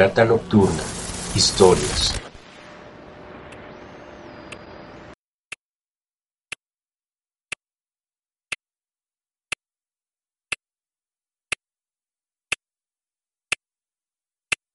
Fogata nocturna. Historias.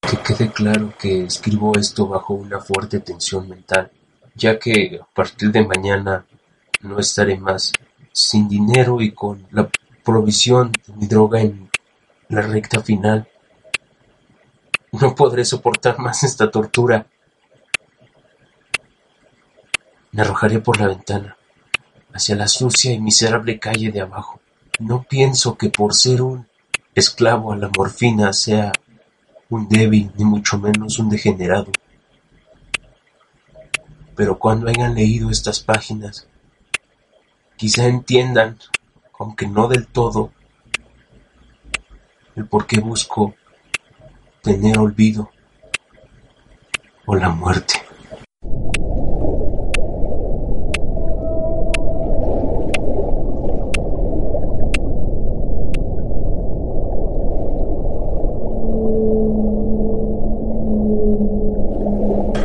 Que quede claro que escribo esto bajo una fuerte tensión mental, ya que a partir de mañana no estaré más sin dinero y con la provisión de mi droga en la recta final. No podré soportar más esta tortura. Me arrojaré por la ventana, hacia la sucia y miserable calle de abajo. No pienso que por ser un esclavo a la morfina sea un débil, ni mucho menos un degenerado. Pero cuando hayan leído estas páginas, quizá entiendan, aunque no del todo, el por qué busco tener olvido o la muerte.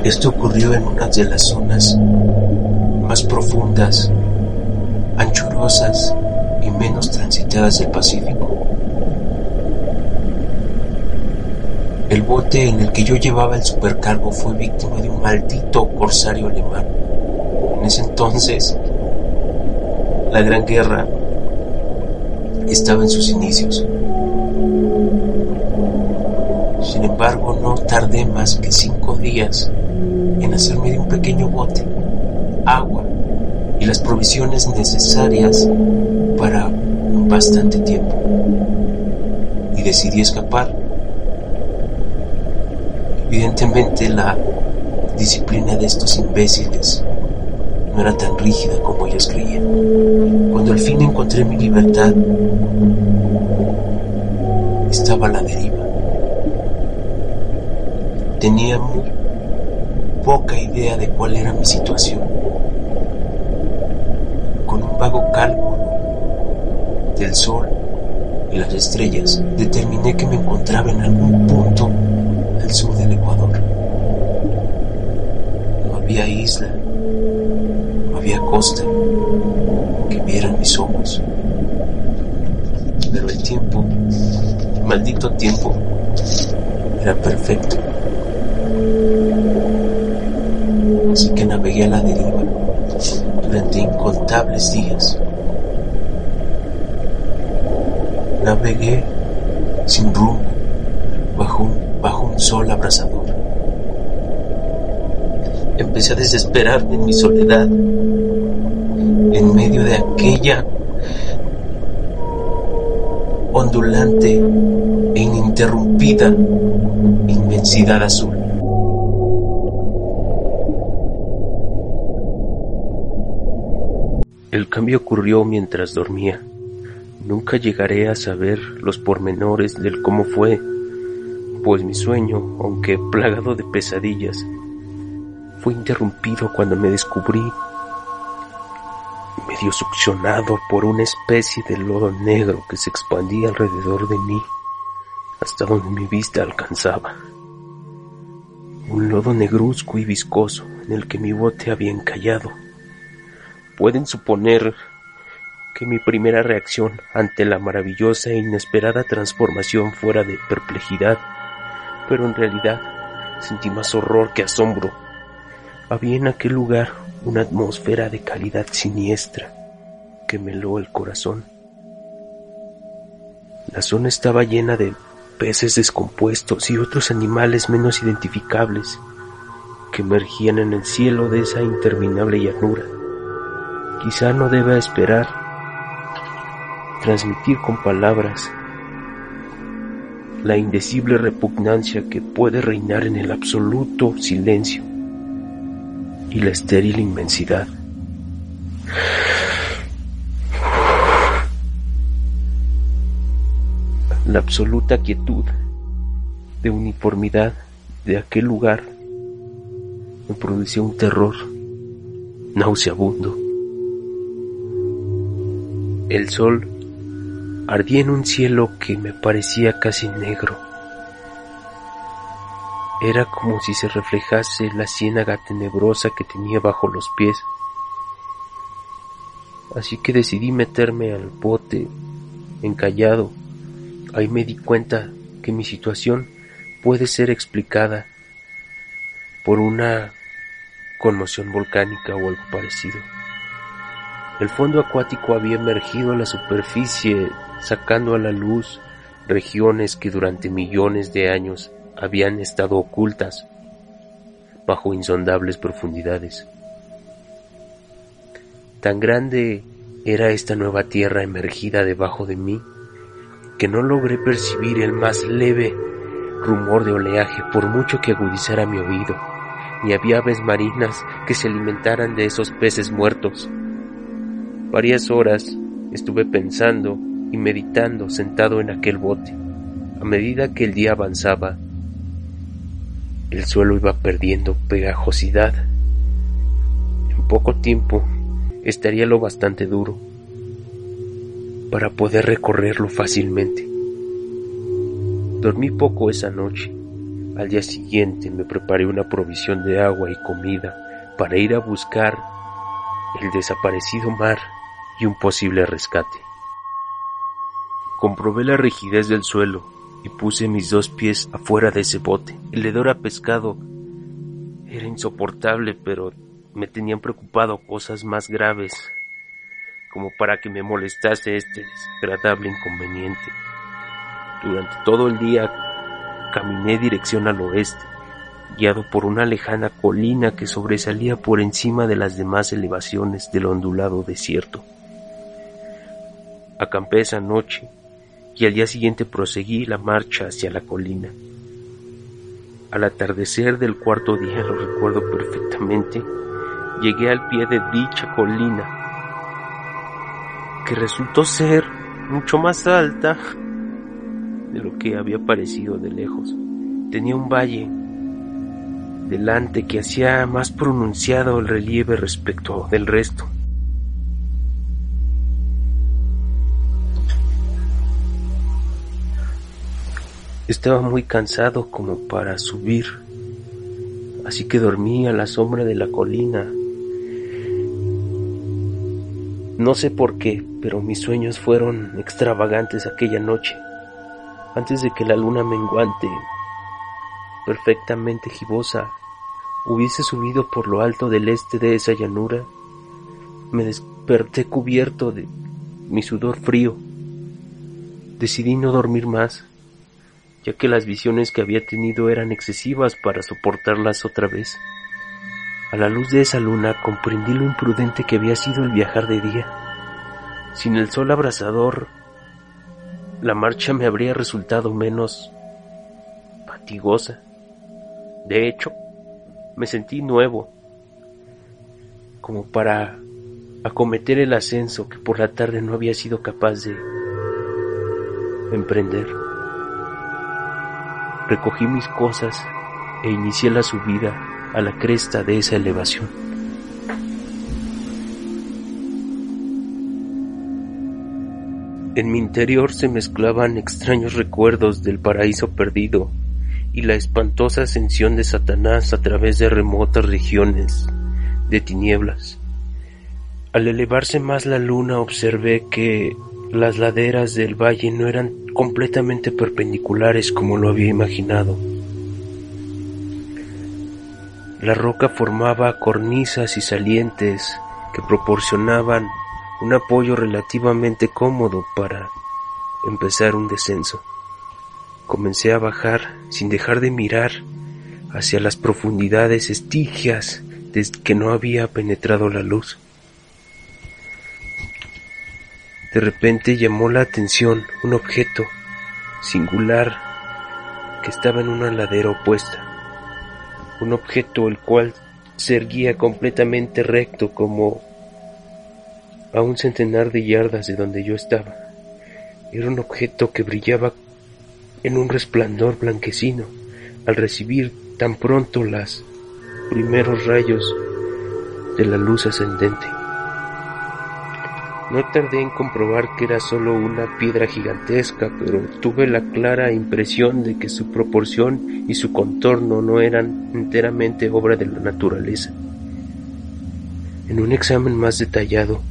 Esto ocurrió en una de las zonas más profundas, anchurosas y menos transitadas del Pacífico. El bote en el que yo llevaba el supercargo fue víctima de un maldito corsario alemán. En ese entonces, la Gran Guerra estaba en sus inicios. Sin embargo, no tardé más que cinco días en hacerme de un pequeño bote, agua y las provisiones necesarias para bastante tiempo. Y decidí escapar Evidentemente la disciplina de estos imbéciles no era tan rígida como ellos creían. Cuando al fin encontré mi libertad, estaba a la deriva. Tenía muy poca idea de cuál era mi situación. Con un vago cálculo del sol y las estrellas, determiné que me encontraba en algún punto al sur del Ecuador. No había isla, no había costa que vieran mis ojos. Pero el tiempo, el maldito tiempo, era perfecto. Así que navegué a la deriva durante incontables días. Navegué sin rumbo bajo un bajo un sol abrasador. Empecé a desesperarme en mi soledad, en medio de aquella ondulante e ininterrumpida inmensidad azul. El cambio ocurrió mientras dormía. Nunca llegaré a saber los pormenores del cómo fue pues mi sueño, aunque plagado de pesadillas, fue interrumpido cuando me descubrí medio succionado por una especie de lodo negro que se expandía alrededor de mí hasta donde mi vista alcanzaba. Un lodo negruzco y viscoso en el que mi bote había encallado. Pueden suponer que mi primera reacción ante la maravillosa e inesperada transformación fuera de perplejidad pero en realidad sentí más horror que asombro. Había en aquel lugar una atmósfera de calidad siniestra que me heló el corazón. La zona estaba llena de peces descompuestos y otros animales menos identificables que emergían en el cielo de esa interminable llanura. Quizá no deba esperar transmitir con palabras la indecible repugnancia que puede reinar en el absoluto silencio y la estéril inmensidad. La absoluta quietud de uniformidad de aquel lugar me producía un terror nauseabundo. El sol ardía en un cielo que me parecía casi negro. Era como si se reflejase la ciénaga tenebrosa que tenía bajo los pies. Así que decidí meterme al bote encallado. Ahí me di cuenta que mi situación puede ser explicada por una conmoción volcánica o algo parecido. El fondo acuático había emergido a la superficie, sacando a la luz regiones que durante millones de años habían estado ocultas bajo insondables profundidades. Tan grande era esta nueva tierra emergida debajo de mí que no logré percibir el más leve rumor de oleaje por mucho que agudizara mi oído, ni había aves marinas que se alimentaran de esos peces muertos. Varias horas estuve pensando y meditando sentado en aquel bote. A medida que el día avanzaba, el suelo iba perdiendo pegajosidad. En poco tiempo estaría lo bastante duro para poder recorrerlo fácilmente. Dormí poco esa noche. Al día siguiente me preparé una provisión de agua y comida para ir a buscar el desaparecido mar y un posible rescate. Comprobé la rigidez del suelo y puse mis dos pies afuera de ese bote. El hedor a pescado era insoportable, pero me tenían preocupado cosas más graves, como para que me molestase este desagradable inconveniente. Durante todo el día caminé dirección al oeste, guiado por una lejana colina que sobresalía por encima de las demás elevaciones del ondulado desierto. Acampé esa noche y al día siguiente proseguí la marcha hacia la colina. Al atardecer del cuarto día, lo recuerdo perfectamente, llegué al pie de dicha colina, que resultó ser mucho más alta de lo que había parecido de lejos. Tenía un valle delante que hacía más pronunciado el relieve respecto del resto. Estaba muy cansado como para subir, así que dormí a la sombra de la colina. No sé por qué, pero mis sueños fueron extravagantes aquella noche. Antes de que la luna menguante, perfectamente gibosa, hubiese subido por lo alto del este de esa llanura, me desperté cubierto de mi sudor frío. Decidí no dormir más ya que las visiones que había tenido eran excesivas para soportarlas otra vez. A la luz de esa luna comprendí lo imprudente que había sido el viajar de día. Sin el sol abrasador, la marcha me habría resultado menos fatigosa. De hecho, me sentí nuevo, como para acometer el ascenso que por la tarde no había sido capaz de emprender. Recogí mis cosas e inicié la subida a la cresta de esa elevación. En mi interior se mezclaban extraños recuerdos del paraíso perdido y la espantosa ascensión de Satanás a través de remotas regiones de tinieblas. Al elevarse más la luna observé que las laderas del valle no eran completamente perpendiculares como lo había imaginado. La roca formaba cornisas y salientes que proporcionaban un apoyo relativamente cómodo para empezar un descenso. Comencé a bajar sin dejar de mirar hacia las profundidades estigias desde que no había penetrado la luz. De repente llamó la atención un objeto singular que estaba en una ladera opuesta. Un objeto el cual se erguía completamente recto como a un centenar de yardas de donde yo estaba. Era un objeto que brillaba en un resplandor blanquecino al recibir tan pronto los primeros rayos de la luz ascendente. No tardé en comprobar que era solo una piedra gigantesca, pero tuve la clara impresión de que su proporción y su contorno no eran enteramente obra de la naturaleza. En un examen más detallado,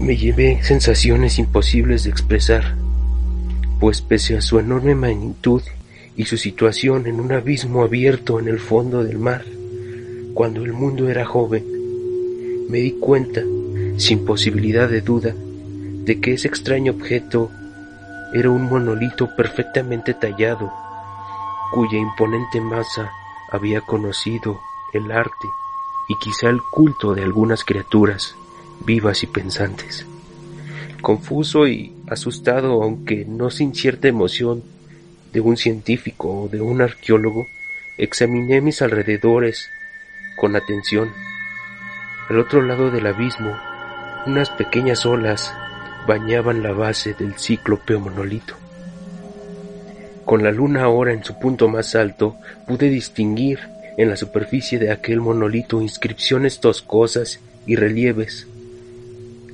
me llevé sensaciones imposibles de expresar, pues pese a su enorme magnitud y su situación en un abismo abierto en el fondo del mar, cuando el mundo era joven, me di cuenta sin posibilidad de duda, de que ese extraño objeto era un monolito perfectamente tallado, cuya imponente masa había conocido el arte y quizá el culto de algunas criaturas vivas y pensantes. Confuso y asustado, aunque no sin cierta emoción de un científico o de un arqueólogo, examiné mis alrededores con atención. Al otro lado del abismo unas pequeñas olas bañaban la base del cíclope monolito. Con la luna ahora en su punto más alto, pude distinguir en la superficie de aquel monolito inscripciones toscosas y relieves.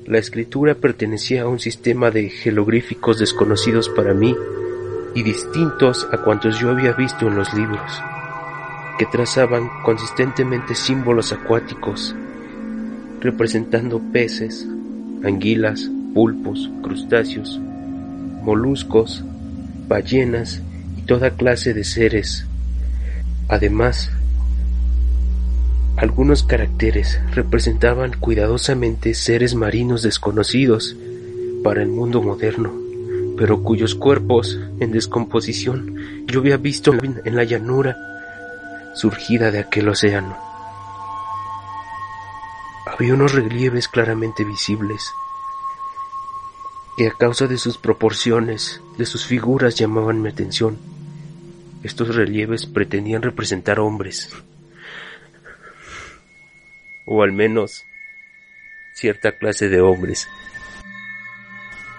La escritura pertenecía a un sistema de jeroglíficos desconocidos para mí y distintos a cuantos yo había visto en los libros, que trazaban consistentemente símbolos acuáticos representando peces, anguilas, pulpos, crustáceos, moluscos, ballenas y toda clase de seres. Además, algunos caracteres representaban cuidadosamente seres marinos desconocidos para el mundo moderno, pero cuyos cuerpos en descomposición yo había visto en la llanura surgida de aquel océano. Había unos relieves claramente visibles, que a causa de sus proporciones, de sus figuras llamaban mi atención. Estos relieves pretendían representar hombres, o al menos cierta clase de hombres.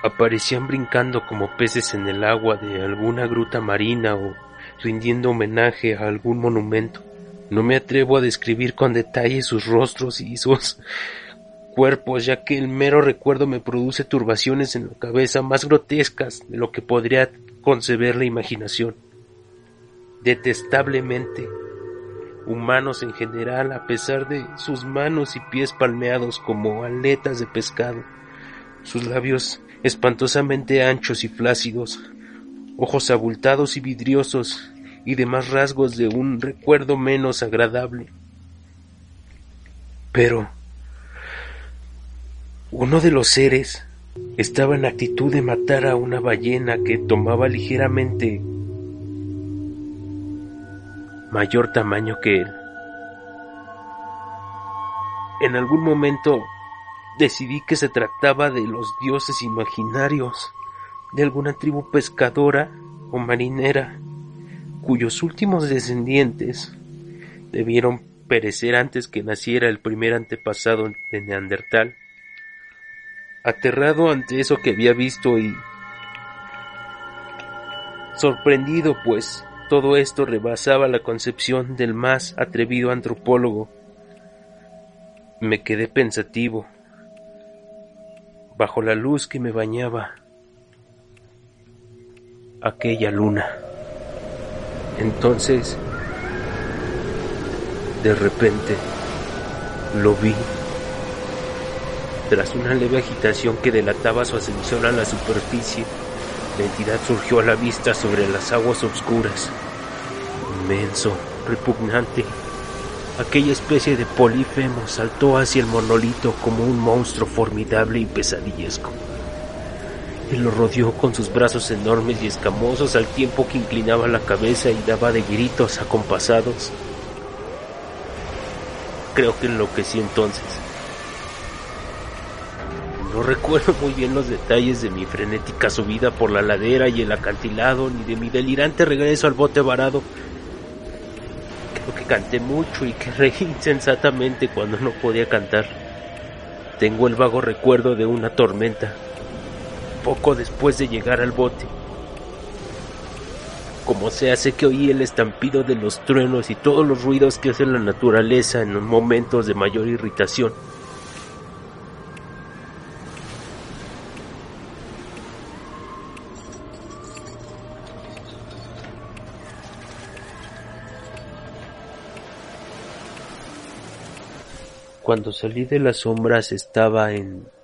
Aparecían brincando como peces en el agua de alguna gruta marina o rindiendo homenaje a algún monumento. No me atrevo a describir con detalle sus rostros y sus cuerpos, ya que el mero recuerdo me produce turbaciones en la cabeza más grotescas de lo que podría conceber la imaginación. Detestablemente humanos en general, a pesar de sus manos y pies palmeados como aletas de pescado, sus labios espantosamente anchos y flácidos, ojos abultados y vidriosos y demás rasgos de un recuerdo menos agradable. Pero uno de los seres estaba en actitud de matar a una ballena que tomaba ligeramente mayor tamaño que él. En algún momento decidí que se trataba de los dioses imaginarios de alguna tribu pescadora o marinera cuyos últimos descendientes debieron perecer antes que naciera el primer antepasado de Neandertal. Aterrado ante eso que había visto y sorprendido pues todo esto rebasaba la concepción del más atrevido antropólogo, me quedé pensativo bajo la luz que me bañaba aquella luna. Entonces, de repente, lo vi. Tras una leve agitación que delataba su ascensión a la superficie, la entidad surgió a la vista sobre las aguas oscuras. Inmenso, repugnante. Aquella especie de polifemo saltó hacia el monolito como un monstruo formidable y pesadillesco. Él lo rodeó con sus brazos enormes y escamosos al tiempo que inclinaba la cabeza y daba de gritos acompasados. Creo que enloquecí entonces. No recuerdo muy bien los detalles de mi frenética subida por la ladera y el acantilado, ni de mi delirante regreso al bote varado. Creo que canté mucho y que reí insensatamente cuando no podía cantar. Tengo el vago recuerdo de una tormenta poco después de llegar al bote. Como se hace que oí el estampido de los truenos y todos los ruidos que hace la naturaleza en los momentos de mayor irritación. Cuando salí de las sombras estaba en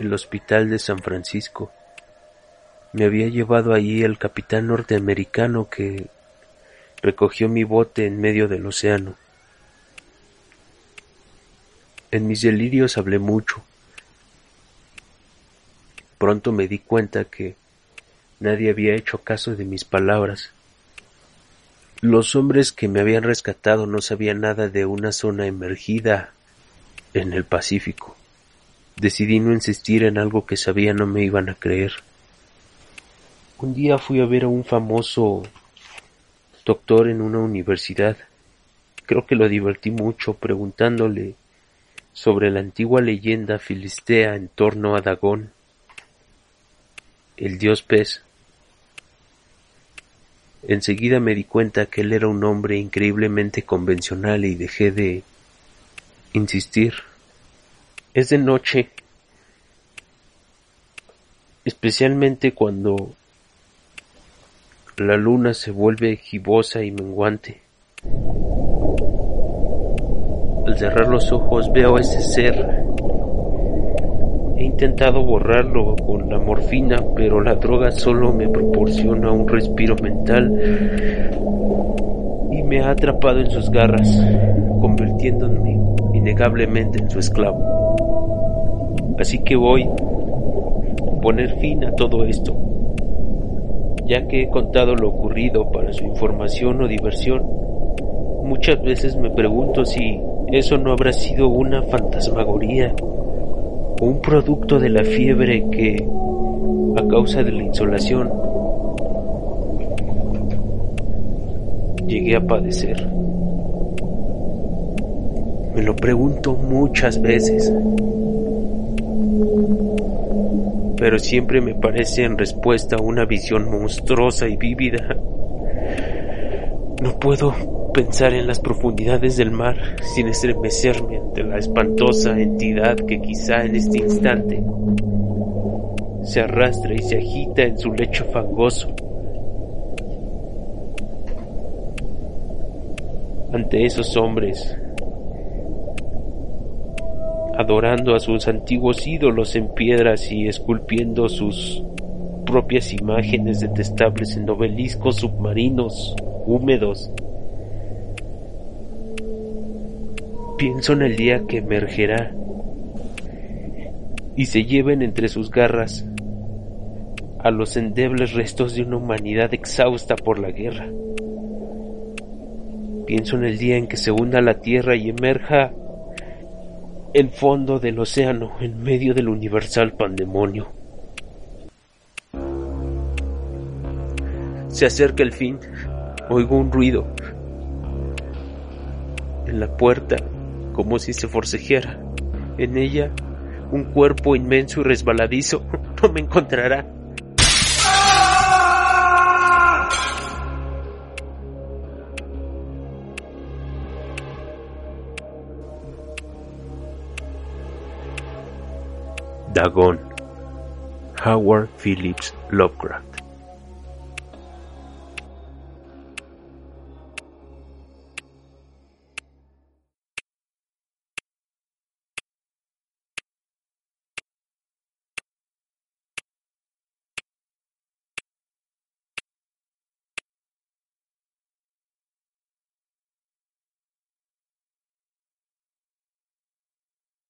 el hospital de San Francisco. Me había llevado allí el capitán norteamericano que recogió mi bote en medio del océano. En mis delirios hablé mucho. Pronto me di cuenta que nadie había hecho caso de mis palabras. Los hombres que me habían rescatado no sabían nada de una zona emergida en el Pacífico. Decidí no insistir en algo que sabía no me iban a creer. Un día fui a ver a un famoso doctor en una universidad. Creo que lo divertí mucho preguntándole sobre la antigua leyenda filistea en torno a Dagón, el dios pez. Enseguida me di cuenta que él era un hombre increíblemente convencional y dejé de insistir. Es de noche, especialmente cuando la luna se vuelve gibosa y menguante. Al cerrar los ojos veo a ese ser. He intentado borrarlo con la morfina, pero la droga solo me proporciona un respiro mental y me ha atrapado en sus garras, convirtiéndome innegablemente en su esclavo. Así que voy a poner fin a todo esto, ya que he contado lo ocurrido para su información o diversión. Muchas veces me pregunto si eso no habrá sido una fantasmagoría o un producto de la fiebre que, a causa de la insolación, llegué a padecer. Me lo pregunto muchas veces, pero siempre me parece en respuesta una visión monstruosa y vívida. No puedo pensar en las profundidades del mar sin estremecerme ante la espantosa entidad que quizá en este instante se arrastra y se agita en su lecho fangoso. Ante esos hombres, adorando a sus antiguos ídolos en piedras y esculpiendo sus propias imágenes detestables en obeliscos submarinos húmedos Pienso en el día que emergerá y se lleven entre sus garras a los endebles restos de una humanidad exhausta por la guerra. Pienso en el día en que se hunda la tierra y emerja el fondo del océano en medio del universal pandemonio. Se acerca el fin. Oigo un ruido. En la puerta como si se forcejeara. En ella, un cuerpo inmenso y resbaladizo no me encontrará. Dagon, Howard Phillips Lovecraft